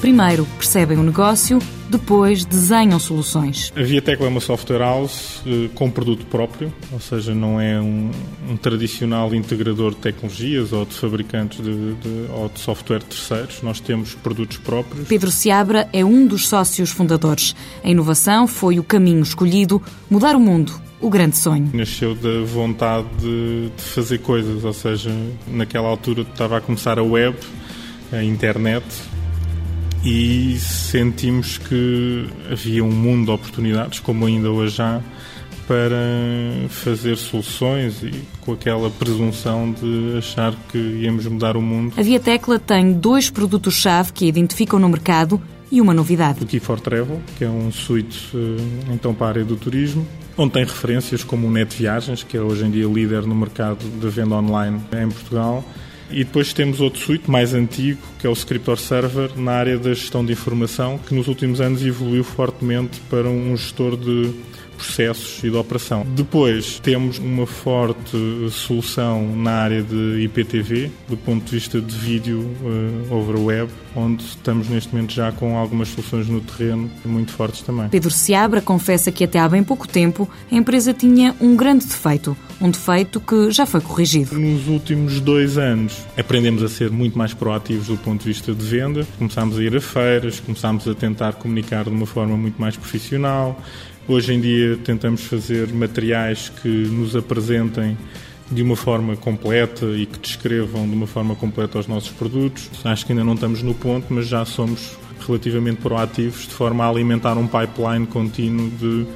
Primeiro percebem o negócio, depois desenham soluções. A Viatecla é uma software house eh, com produto próprio, ou seja, não é um, um tradicional integrador de tecnologias ou de fabricantes de, de, ou de software terceiros. Nós temos produtos próprios. Pedro Seabra é um dos sócios fundadores. A inovação foi o caminho escolhido, mudar o mundo o grande sonho. Nasceu da vontade de, de, fazer coisas, ou seja, naquela altura estava a começar a web, a internet, e sentimos que havia um mundo de oportunidades, como ainda hoje há, para fazer soluções e com aquela presunção de achar que íamos mudar o mundo. A Via Tecla tem dois produtos-chave que identificam no mercado e uma novidade. O Key for Travel, que é um suíte eh, então para a área do turismo, onde tem referências como o Net Viagens, que é hoje em dia líder no mercado de venda online em Portugal, e depois temos outro suíte mais antigo, que é o Scriptor Server, na área da gestão de informação, que nos últimos anos evoluiu fortemente para um gestor de processos e de operação. Depois temos uma forte solução na área de IPTV, do ponto de vista de vídeo uh, over web, onde estamos neste momento já com algumas soluções no terreno muito fortes também. Pedro Seabra confessa que até há bem pouco tempo a empresa tinha um grande defeito, um defeito que já foi corrigido. Nos últimos dois anos aprendemos a ser muito mais proativos do ponto de vista de venda, começámos a ir a feiras, começámos a tentar comunicar de uma forma muito mais profissional, Hoje em dia tentamos fazer materiais que nos apresentem de uma forma completa e que descrevam de uma forma completa os nossos produtos. Acho que ainda não estamos no ponto, mas já somos relativamente proativos de forma a alimentar um pipeline contínuo de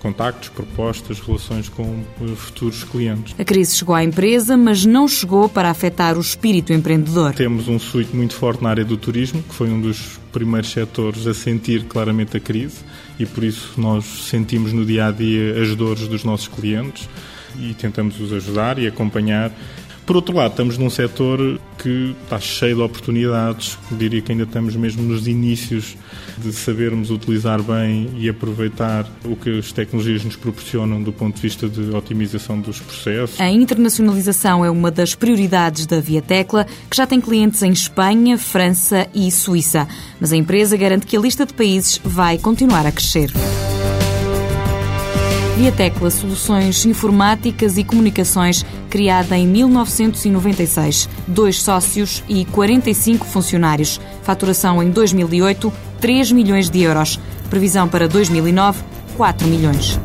contactos, propostas, relações com futuros clientes. A crise chegou à empresa, mas não chegou para afetar o espírito empreendedor. Temos um suíte muito forte na área do turismo, que foi um dos primeiros setores a sentir claramente a crise e por isso nós sentimos no dia a dia as dores dos nossos clientes e tentamos os ajudar e acompanhar. Por outro lado, estamos num setor que está cheio de oportunidades. Diria que ainda estamos mesmo nos inícios de sabermos utilizar bem e aproveitar o que as tecnologias nos proporcionam do ponto de vista de otimização dos processos. A internacionalização é uma das prioridades da Via Tecla, que já tem clientes em Espanha, França e Suíça. Mas a empresa garante que a lista de países vai continuar a crescer. Via Tecla Soluções Informáticas e Comunicações, criada em 1996. Dois sócios e 45 funcionários. Faturação em 2008, 3 milhões de euros. Previsão para 2009, 4 milhões.